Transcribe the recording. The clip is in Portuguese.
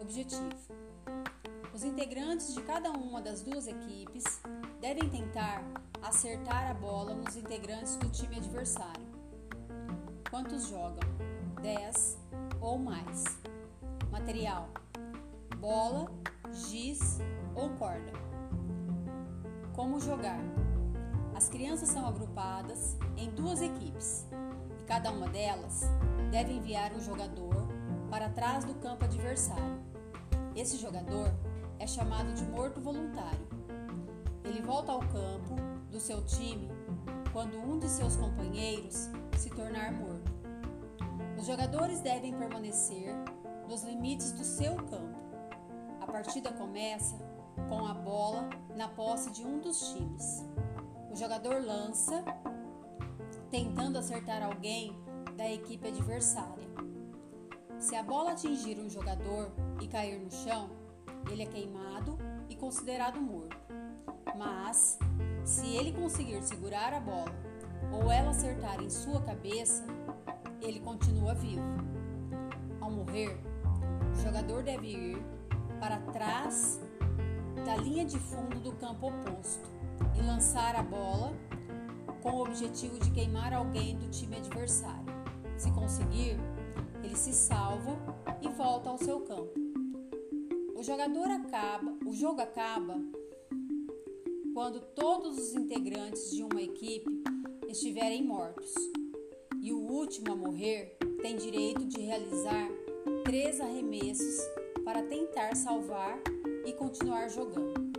objetivo. Os integrantes de cada uma das duas equipes devem tentar acertar a bola nos integrantes do time adversário. Quantos jogam? 10 ou mais. Material: bola, giz ou corda. Como jogar? As crianças são agrupadas em duas equipes e cada uma delas deve enviar um jogador para trás do campo adversário. Esse jogador é chamado de morto voluntário. Ele volta ao campo do seu time quando um de seus companheiros se tornar morto. Os jogadores devem permanecer nos limites do seu campo. A partida começa com a bola na posse de um dos times. O jogador lança, tentando acertar alguém da equipe adversária. Se a bola atingir um jogador e cair no chão, ele é queimado e considerado morto. Mas, se ele conseguir segurar a bola ou ela acertar em sua cabeça, ele continua vivo. Ao morrer, o jogador deve ir para trás da linha de fundo do campo oposto e lançar a bola com o objetivo de queimar alguém do time adversário. Se conseguir, ele se salva e volta ao seu campo. O jogador acaba, o jogo acaba quando todos os integrantes de uma equipe estiverem mortos. E o último a morrer tem direito de realizar três arremessos para tentar salvar e continuar jogando.